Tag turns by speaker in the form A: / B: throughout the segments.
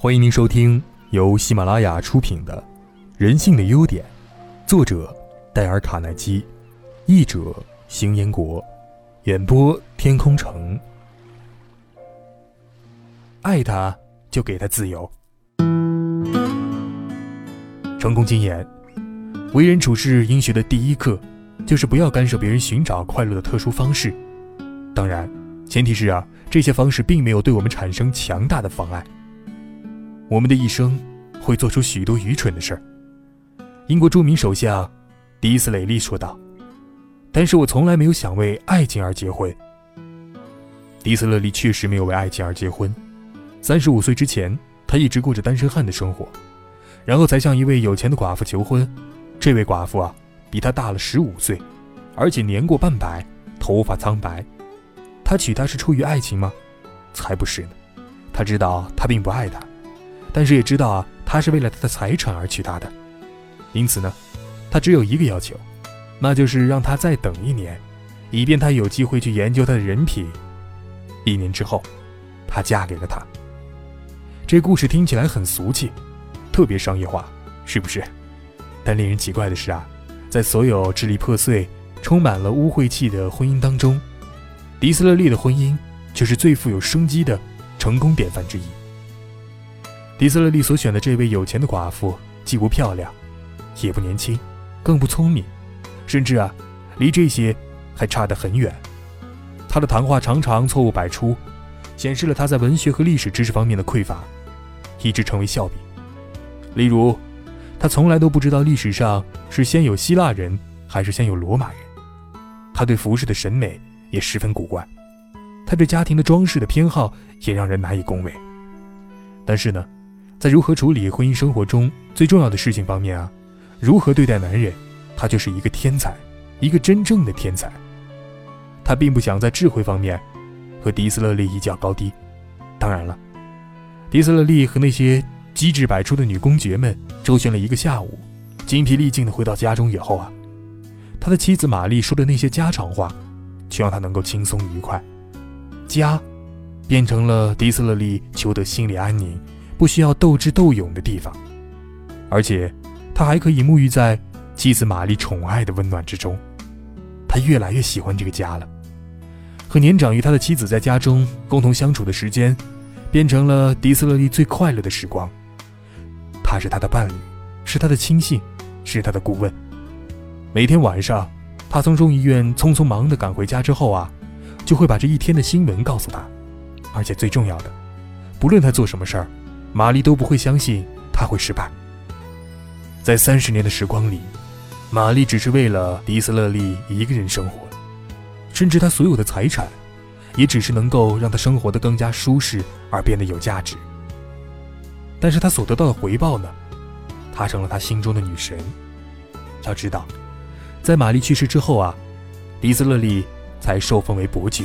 A: 欢迎您收听由喜马拉雅出品的《人性的优点》，作者戴尔·卡耐基，译者邢彦国，演播天空城。爱他，就给他自由。成功经验：为人处事应学的第一课，就是不要干涉别人寻找快乐的特殊方式。当然，前提是啊，这些方式并没有对我们产生强大的妨碍。我们的一生会做出许多愚蠢的事儿。英国著名首相迪斯雷利说道：“但是我从来没有想为爱情而结婚。”迪斯勒利确实没有为爱情而结婚。三十五岁之前，他一直过着单身汉的生活，然后才向一位有钱的寡妇求婚。这位寡妇啊，比他大了十五岁，而且年过半百，头发苍白。他娶她是出于爱情吗？才不是呢。他知道他并不爱他。但是也知道啊，他是为了他的财产而娶她的，因此呢，他只有一个要求，那就是让他再等一年，以便他有机会去研究他的人品。一年之后，她嫁给了他。这故事听起来很俗气，特别商业化，是不是？但令人奇怪的是啊，在所有支离破碎、充满了污秽气的婚姻当中，迪斯勒利的婚姻却是最富有生机的成功典范之一。迪斯勒利所选的这位有钱的寡妇，既不漂亮，也不年轻，更不聪明，甚至啊，离这些还差得很远。他的谈话常常错误百出，显示了他在文学和历史知识方面的匮乏，一直成为笑柄。例如，他从来都不知道历史上是先有希腊人还是先有罗马人。他对服饰的审美也十分古怪，他对家庭的装饰的偏好也让人难以恭维。但是呢？在如何处理婚姻生活中最重要的事情方面啊，如何对待男人，他就是一个天才，一个真正的天才。他并不想在智慧方面和迪斯勒利一较高低。当然了，迪斯勒利和那些机智百出的女公爵们周旋了一个下午，精疲力尽的回到家中以后啊，他的妻子玛丽说的那些家常话，却让他能够轻松愉快。家，变成了迪斯勒利求得心理安宁。不需要斗智斗勇的地方，而且他还可以沐浴在妻子玛丽宠爱的温暖之中。他越来越喜欢这个家了。和年长于他的妻子在家中共同相处的时间，变成了迪斯勒利最快乐的时光。他是他的伴侣，是他的亲信，是他的顾问。每天晚上，他从众议院匆匆忙的赶回家之后啊，就会把这一天的新闻告诉他。而且最重要的，不论他做什么事儿。玛丽都不会相信他会失败。在三十年的时光里，玛丽只是为了迪斯勒利一个人生活，甚至他所有的财产，也只是能够让他生活的更加舒适而变得有价值。但是他所得到的回报呢？她成了他心中的女神。要知道，在玛丽去世之后啊，迪斯勒利才受封为伯爵。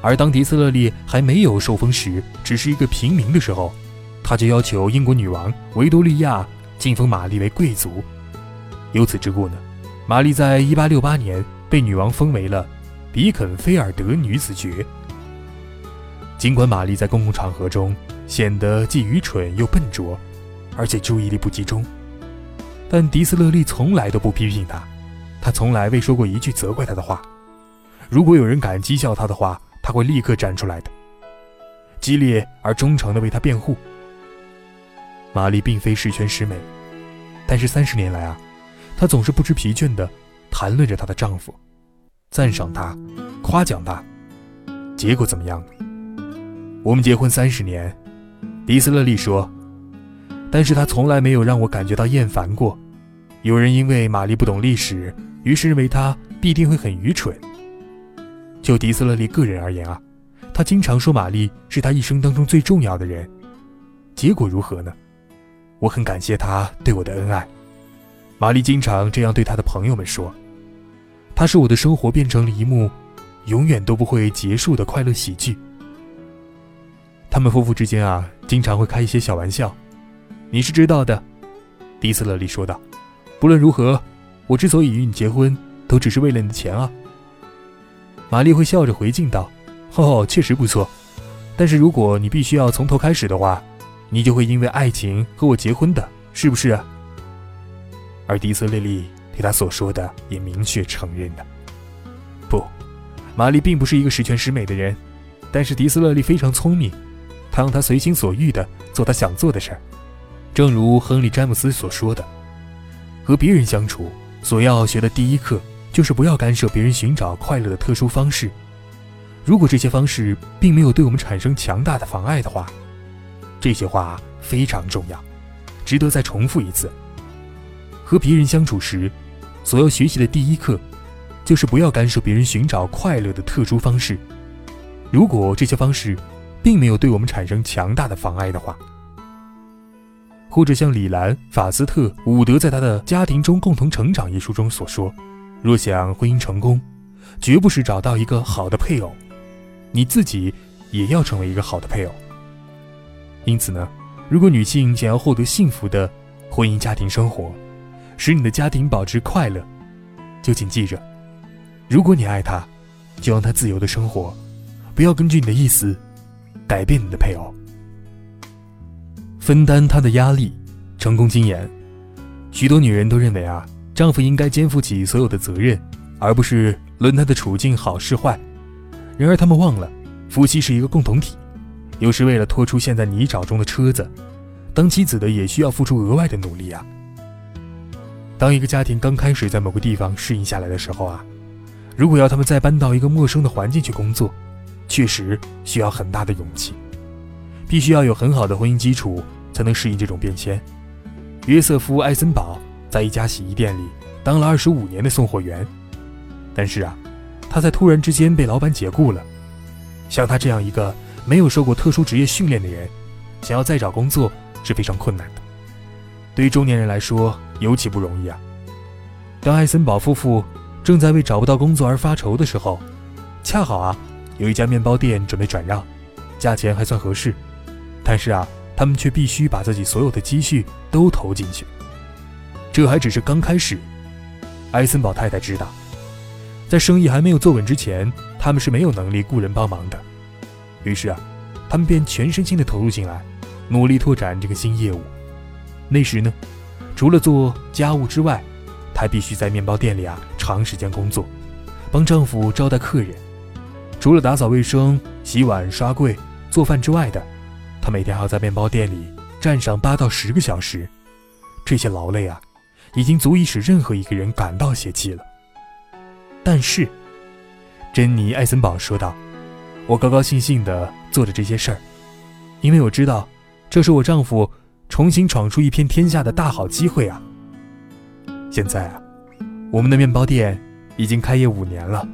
A: 而当迪斯勒利还没有受封时，只是一个平民的时候，他就要求英国女王维多利亚晋封玛丽为贵族。由此之故呢，玛丽在1868年被女王封为了比肯菲尔德女子爵。尽管玛丽在公共场合中显得既愚蠢又笨拙，而且注意力不集中，但迪斯勒利从来都不批评她，他从来未说过一句责怪她的话。如果有人敢讥笑她的话，他会立刻站出来的，激烈而忠诚地为他辩护。玛丽并非十全十美，但是三十年来啊，她总是不知疲倦地谈论着她的丈夫，赞赏他，夸奖他。结果怎么样呢？我们结婚三十年，迪斯勒利说，但是他从来没有让我感觉到厌烦过。有人因为玛丽不懂历史，于是认为她必定会很愚蠢。就迪斯勒利个人而言啊，他经常说玛丽是他一生当中最重要的人。结果如何呢？我很感谢他对我的恩爱。玛丽经常这样对他的朋友们说：“他使我的生活变成了一幕永远都不会结束的快乐喜剧。”他们夫妇之间啊，经常会开一些小玩笑。你是知道的，迪斯勒利说道。不论如何，我之所以与你结婚，都只是为了你的钱啊。玛丽会笑着回敬道：“哦，确实不错，但是如果你必须要从头开始的话，你就会因为爱情和我结婚的，是不是？”而迪斯勒利对他所说的也明确承认了。不，玛丽并不是一个十全十美的人，但是迪斯勒利非常聪明，他让他随心所欲地做他想做的事儿。正如亨利·詹姆斯所说的：“和别人相处，所要学的第一课就是不要干涉别人寻找快乐的特殊方式。如果这些方式并没有对我们产生强大的妨碍的话，这些话非常重要，值得再重复一次。”和别人相处时，所要学习的第一课，就是不要干涉别人寻找快乐的特殊方式。如果这些方式并没有对我们产生强大的妨碍的话，或者像李兰、法斯特、伍德在他的《家庭中共同成长》一书中所说，若想婚姻成功，绝不是找到一个好的配偶，你自己也要成为一个好的配偶。因此呢，如果女性想要获得幸福的婚姻家庭生活，使你的家庭保持快乐，就请记着：如果你爱他，就让他自由的生活，不要根据你的意思改变你的配偶。分担他的压力，成功经验。许多女人都认为啊，丈夫应该肩负起所有的责任，而不是论他的处境好是坏。然而，他们忘了，夫妻是一个共同体，有时为了拖出陷在泥沼中的车子，当妻子的也需要付出额外的努力啊。当一个家庭刚开始在某个地方适应下来的时候啊，如果要他们再搬到一个陌生的环境去工作，确实需要很大的勇气，必须要有很好的婚姻基础才能适应这种变迁。约瑟夫·艾森堡在一家洗衣店里当了二十五年的送货员，但是啊，他在突然之间被老板解雇了。像他这样一个没有受过特殊职业训练的人，想要再找工作是非常困难的。对于中年人来说，尤其不容易啊！当艾森堡夫妇正在为找不到工作而发愁的时候，恰好啊，有一家面包店准备转让，价钱还算合适，但是啊，他们却必须把自己所有的积蓄都投进去。这还只是刚开始。艾森堡太太知道，在生意还没有做稳之前，他们是没有能力雇人帮忙的。于是啊，他们便全身心地投入进来，努力拓展这个新业务。那时呢？除了做家务之外，她必须在面包店里啊长时间工作，帮丈夫招待客人。除了打扫卫生、洗碗、刷柜、做饭之外的，她每天还要在面包店里站上八到十个小时。这些劳累啊，已经足以使任何一个人感到泄气了。但是，珍妮·艾森堡说道：“我高高兴兴地做着这些事儿，因为我知道，这是我丈夫。”重新闯出一片天下的大好机会啊！现在啊，我们的面包店已经开业五年了，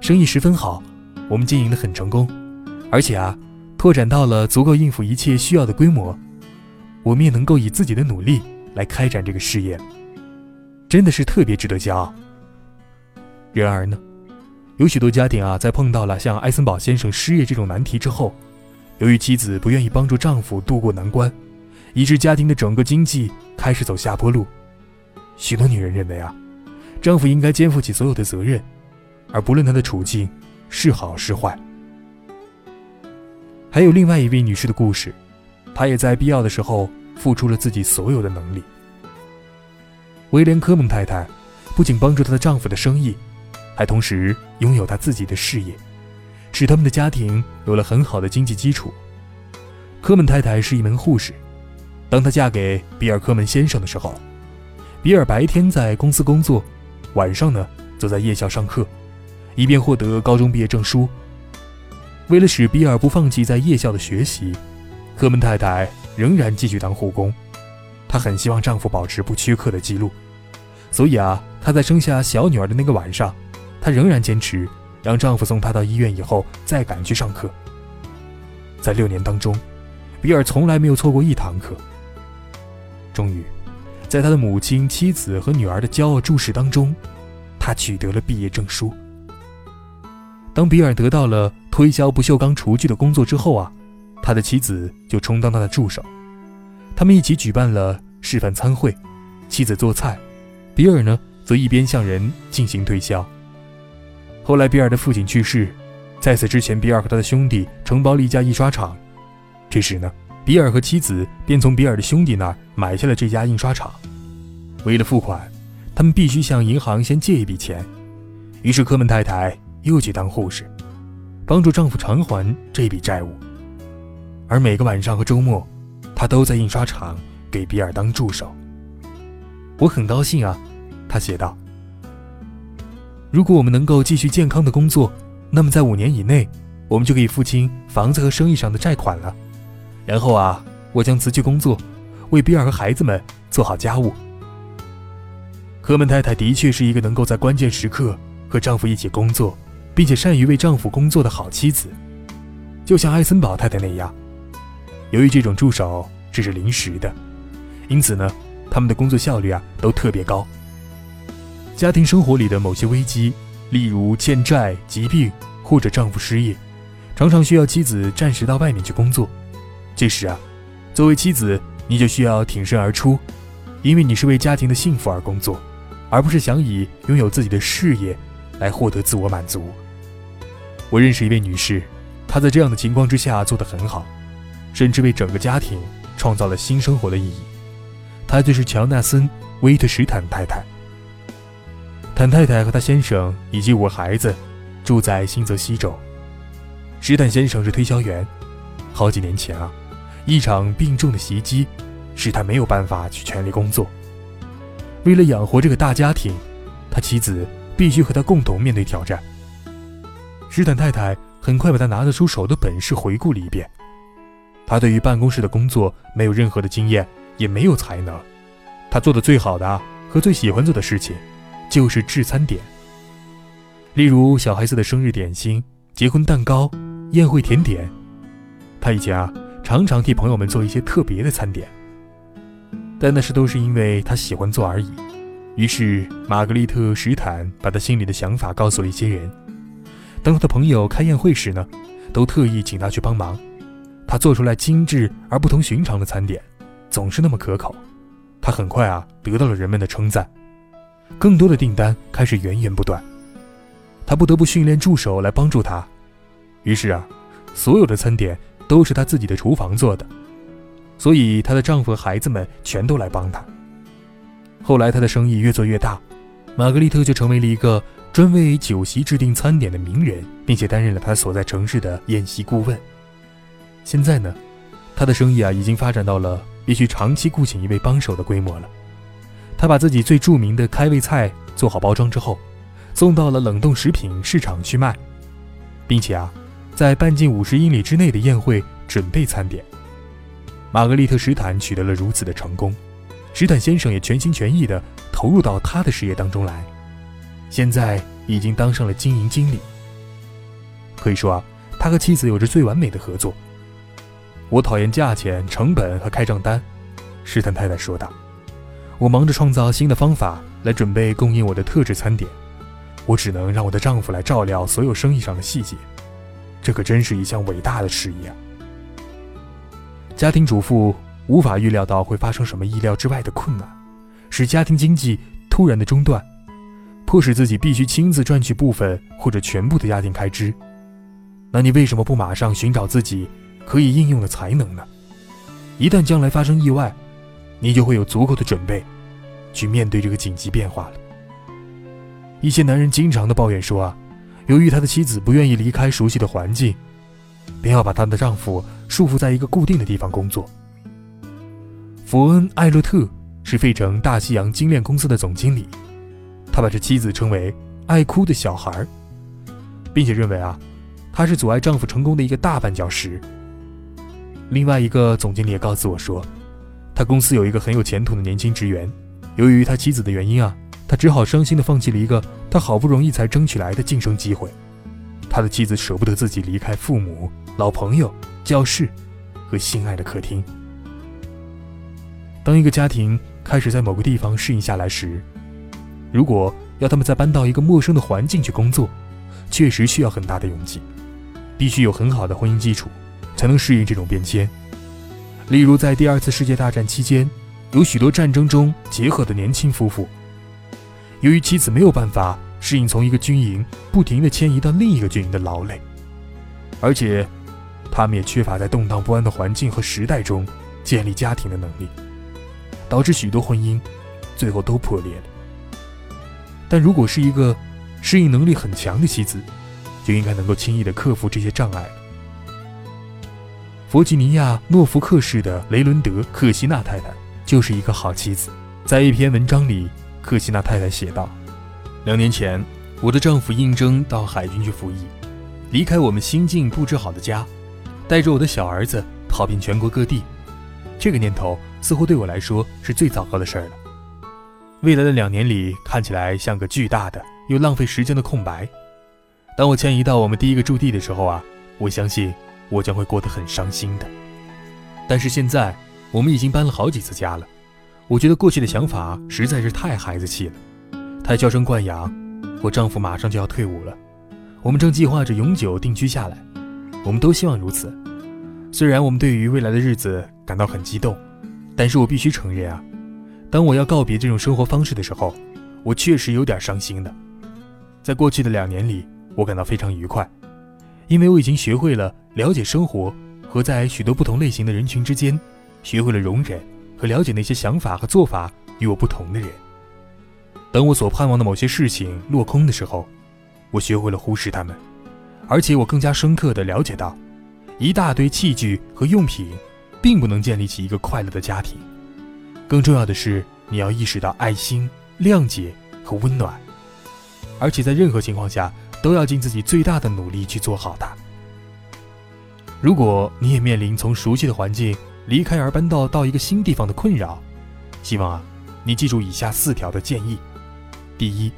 A: 生意十分好，我们经营的很成功，而且啊，拓展到了足够应付一切需要的规模，我们也能够以自己的努力来开展这个事业，真的是特别值得骄傲。然而呢，有许多家庭啊，在碰到了像艾森堡先生失业这种难题之后，由于妻子不愿意帮助丈夫渡过难关。以致家庭的整个经济开始走下坡路。许多女人认为啊，丈夫应该肩负起所有的责任，而不论他的处境是好是坏。还有另外一位女士的故事，她也在必要的时候付出了自己所有的能力。威廉·科蒙太太不仅帮助她的丈夫的生意，还同时拥有她自己的事业，使他们的家庭有了很好的经济基础。科蒙太太是一名护士。当她嫁给比尔·科门先生的时候，比尔白天在公司工作，晚上呢则在夜校上课，以便获得高中毕业证书。为了使比尔不放弃在夜校的学习，科门太太仍然继续当护工。她很希望丈夫保持不缺课的记录，所以啊，她在生下小女儿的那个晚上，她仍然坚持让丈夫送她到医院以后再赶去上课。在六年当中，比尔从来没有错过一堂课。终于，在他的母亲、妻子和女儿的骄傲注视当中，他取得了毕业证书。当比尔得到了推销不锈钢厨具的工作之后啊，他的妻子就充当他的助手。他们一起举办了示范餐会，妻子做菜，比尔呢则一边向人进行推销。后来，比尔的父亲去世，在此之前，比尔和他的兄弟承包了一家印刷厂。这时呢，比尔和妻子便从比尔的兄弟那儿买下了这家印刷厂。为了付款，他们必须向银行先借一笔钱。于是科门太太又去当护士，帮助丈夫偿还这笔债务。而每个晚上和周末，她都在印刷厂给比尔当助手。我很高兴啊，他写道。如果我们能够继续健康的工作，那么在五年以内，我们就可以付清房子和生意上的债款了。然后啊，我将辞去工作，为比尔和孩子们做好家务。科门太太的确是一个能够在关键时刻和丈夫一起工作，并且善于为丈夫工作的好妻子，就像艾森堡太太那样。由于这种助手只是临时的，因此呢，他们的工作效率啊都特别高。家庭生活里的某些危机，例如欠债、疾病或者丈夫失业，常常需要妻子暂时到外面去工作。这时啊，作为妻子，你就需要挺身而出，因为你是为家庭的幸福而工作，而不是想以拥有自己的事业来获得自我满足。我认识一位女士，她在这样的情况之下做得很好，甚至为整个家庭创造了新生活的意义。她就是乔纳森·威特什坦太太。坦太太和她先生以及五个孩子住在新泽西州。史坦先生是推销员，好几年前啊。一场病重的袭击，使他没有办法去全力工作。为了养活这个大家庭，他妻子必须和他共同面对挑战。史坦太太很快把他拿得出手的本事回顾了一遍。他对于办公室的工作没有任何的经验，也没有才能。他做的最好的和最喜欢做的事情，就是制餐点。例如小孩子的生日点心、结婚蛋糕、宴会甜点。他以前啊。常常替朋友们做一些特别的餐点，但那是都是因为他喜欢做而已。于是，玛格丽特·史坦把他心里的想法告诉了一些人。当他的朋友开宴会时呢，都特意请他去帮忙。他做出来精致而不同寻常的餐点，总是那么可口。他很快啊得到了人们的称赞，更多的订单开始源源不断。他不得不训练助手来帮助他。于是啊，所有的餐点。都是她自己的厨房做的，所以她的丈夫和孩子们全都来帮她。后来她的生意越做越大，玛格丽特就成为了一个专为酒席制定餐点的名人，并且担任了她所在城市的宴席顾问。现在呢，他的生意啊已经发展到了必须长期雇请一位帮手的规模了。他把自己最著名的开胃菜做好包装之后，送到了冷冻食品市场去卖，并且啊。在半径五十英里之内的宴会准备餐点，玛格丽特·史坦取得了如此的成功，史坦先生也全心全意地投入到他的事业当中来，现在已经当上了经营经理。可以说啊，他和妻子有着最完美的合作。我讨厌价钱、成本和开账单，史坦太太说道。我忙着创造新的方法来准备供应我的特制餐点，我只能让我的丈夫来照料所有生意上的细节。这可真是一项伟大的事业啊。家庭主妇无法预料到会发生什么意料之外的困难，使家庭经济突然的中断，迫使自己必须亲自赚取部分或者全部的家庭开支。那你为什么不马上寻找自己可以应用的才能呢？一旦将来发生意外，你就会有足够的准备，去面对这个紧急变化了。一些男人经常的抱怨说啊。由于他的妻子不愿意离开熟悉的环境，便要把她的丈夫束缚在一个固定的地方工作。弗恩·艾勒特是费城大西洋精炼公司的总经理，他把这妻子称为“爱哭的小孩”，并且认为啊，她是阻碍丈夫成功的一个大绊脚石。另外一个总经理也告诉我说，他公司有一个很有前途的年轻职员，由于他妻子的原因啊。他只好伤心地放弃了一个他好不容易才争取来的晋升机会。他的妻子舍不得自己离开父母、老朋友、教室和心爱的客厅。当一个家庭开始在某个地方适应下来时，如果要他们再搬到一个陌生的环境去工作，确实需要很大的勇气，必须有很好的婚姻基础，才能适应这种变迁。例如，在第二次世界大战期间，有许多战争中结合的年轻夫妇。由于妻子没有办法适应从一个军营不停地迁移到另一个军营的劳累，而且他们也缺乏在动荡不安的环境和时代中建立家庭的能力，导致许多婚姻最后都破裂了。但如果是一个适应能力很强的妻子，就应该能够轻易地克服这些障碍。弗吉尼亚·诺福克市的雷伦德·克西纳太太就是一个好妻子。在一篇文章里，克西纳太太写道：“两年前，我的丈夫应征到海军去服役，离开我们新近布置好的家，带着我的小儿子跑遍全国各地。这个念头似乎对我来说是最糟糕的事儿了。未来的两年里看起来像个巨大的又浪费时间的空白。当我迁移到我们第一个驻地的时候啊，我相信我将会过得很伤心的。但是现在，我们已经搬了好几次家了。”我觉得过去的想法实在是太孩子气了，太娇生惯养。我丈夫马上就要退伍了，我们正计划着永久定居下来，我们都希望如此。虽然我们对于未来的日子感到很激动，但是我必须承认啊，当我要告别这种生活方式的时候，我确实有点伤心的。在过去的两年里，我感到非常愉快，因为我已经学会了了解生活和在许多不同类型的人群之间，学会了容忍。和了解那些想法和做法与我不同的人。等我所盼望的某些事情落空的时候，我学会了忽视他们，而且我更加深刻地了解到，一大堆器具和用品，并不能建立起一个快乐的家庭。更重要的是，你要意识到爱心、谅解和温暖，而且在任何情况下都要尽自己最大的努力去做好它。如果你也面临从熟悉的环境，离开而搬到到一个新地方的困扰，希望啊，你记住以下四条的建议：第一，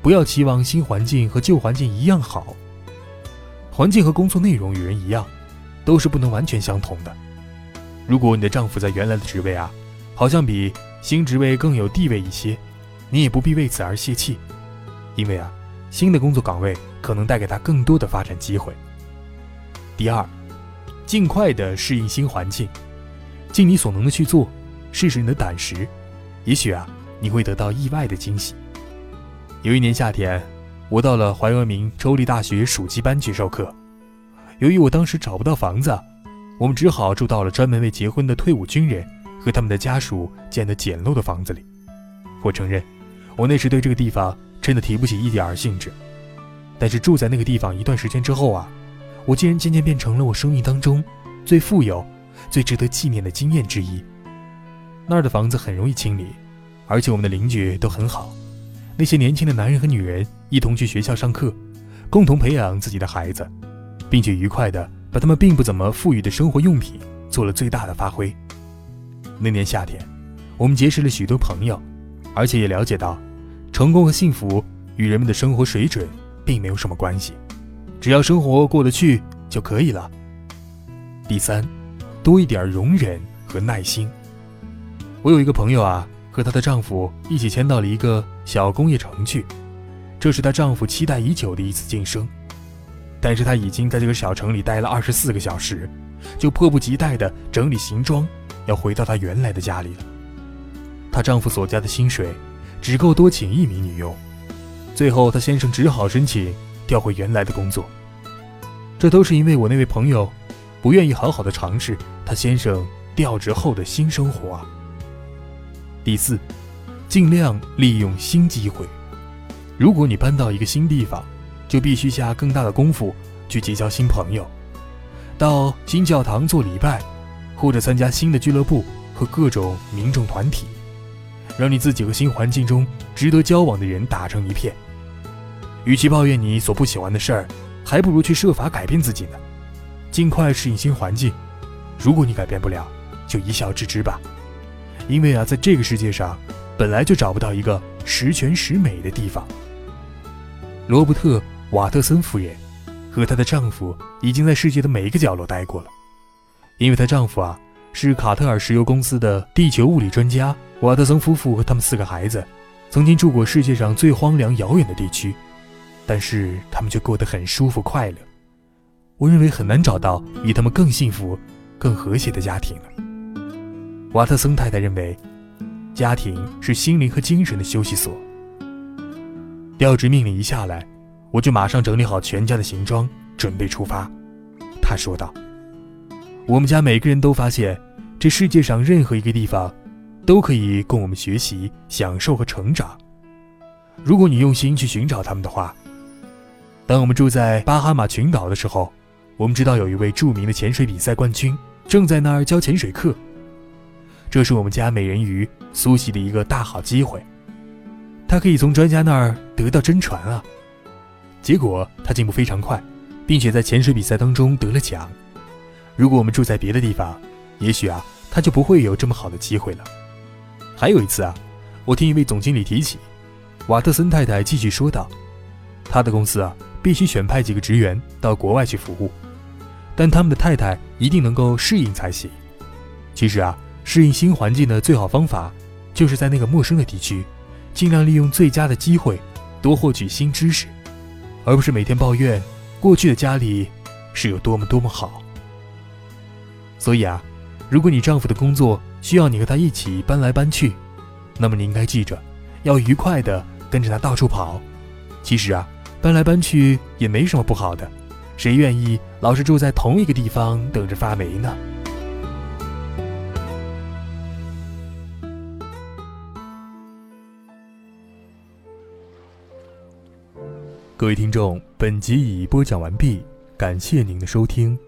A: 不要期望新环境和旧环境一样好。环境和工作内容与人一样，都是不能完全相同的。如果你的丈夫在原来的职位啊，好像比新职位更有地位一些，你也不必为此而泄气，因为啊，新的工作岗位可能带给他更多的发展机会。第二，尽快的适应新环境。尽你所能的去做，试试你的胆识，也许啊，你会得到意外的惊喜。有一年夏天，我到了怀俄明州立大学暑期班去授课。由于我当时找不到房子，我们只好住到了专门为结婚的退伍军人和他们的家属建的简陋的房子里。我承认，我那时对这个地方真的提不起一点儿兴致。但是住在那个地方一段时间之后啊，我竟然渐渐变成了我生命当中最富有。最值得纪念的经验之一。那儿的房子很容易清理，而且我们的邻居都很好。那些年轻的男人和女人一同去学校上课，共同培养自己的孩子，并且愉快地把他们并不怎么富裕的生活用品做了最大的发挥。那年夏天，我们结识了许多朋友，而且也了解到，成功和幸福与人们的生活水准并没有什么关系，只要生活过得去就可以了。第三。多一点容忍和耐心。我有一个朋友啊，和她的丈夫一起迁到了一个小工业城去，这是她丈夫期待已久的一次晋升。但是她已经在这个小城里待了二十四个小时，就迫不及待地整理行装，要回到她原来的家里了。她丈夫所加的薪水只够多请一名女佣，最后她先生只好申请调回原来的工作。这都是因为我那位朋友。不愿意好好的尝试他先生调职后的新生活啊。第四，尽量利用新机会。如果你搬到一个新地方，就必须下更大的功夫去结交新朋友，到新教堂做礼拜，或者参加新的俱乐部和各种民众团体，让你自己和新环境中值得交往的人打成一片。与其抱怨你所不喜欢的事儿，还不如去设法改变自己呢。尽快适应新环境，如果你改变不了，就一笑置之吧。因为啊，在这个世界上，本来就找不到一个十全十美的地方。罗伯特·瓦特森夫人和她的丈夫已经在世界的每一个角落待过了，因为她丈夫啊是卡特尔石油公司的地球物理专家。瓦特森夫妇和他们四个孩子曾经住过世界上最荒凉遥远的地区，但是他们却过得很舒服快乐。我认为很难找到比他们更幸福、更和谐的家庭了。瓦特森太太认为，家庭是心灵和精神的休息所。调职命令一下来，我就马上整理好全家的行装，准备出发。他说道：“我们家每个人都发现，这世界上任何一个地方，都可以供我们学习、享受和成长。如果你用心去寻找他们的话。当我们住在巴哈马群岛的时候，我们知道有一位著名的潜水比赛冠军正在那儿教潜水课。这是我们家美人鱼苏西的一个大好机会，她可以从专家那儿得到真传啊。结果她进步非常快，并且在潜水比赛当中得了奖。如果我们住在别的地方，也许啊，他就不会有这么好的机会了。还有一次啊，我听一位总经理提起，瓦特森太太继续说道，他的公司啊。必须选派几个职员到国外去服务，但他们的太太一定能够适应才行。其实啊，适应新环境的最好方法，就是在那个陌生的地区，尽量利用最佳的机会，多获取新知识，而不是每天抱怨过去的家里是有多么多么好。所以啊，如果你丈夫的工作需要你和他一起搬来搬去，那么你应该记着，要愉快的跟着他到处跑。其实啊。搬来搬去也没什么不好的，谁愿意老是住在同一个地方等着发霉呢？各位听众，本集已播讲完毕，感谢您的收听。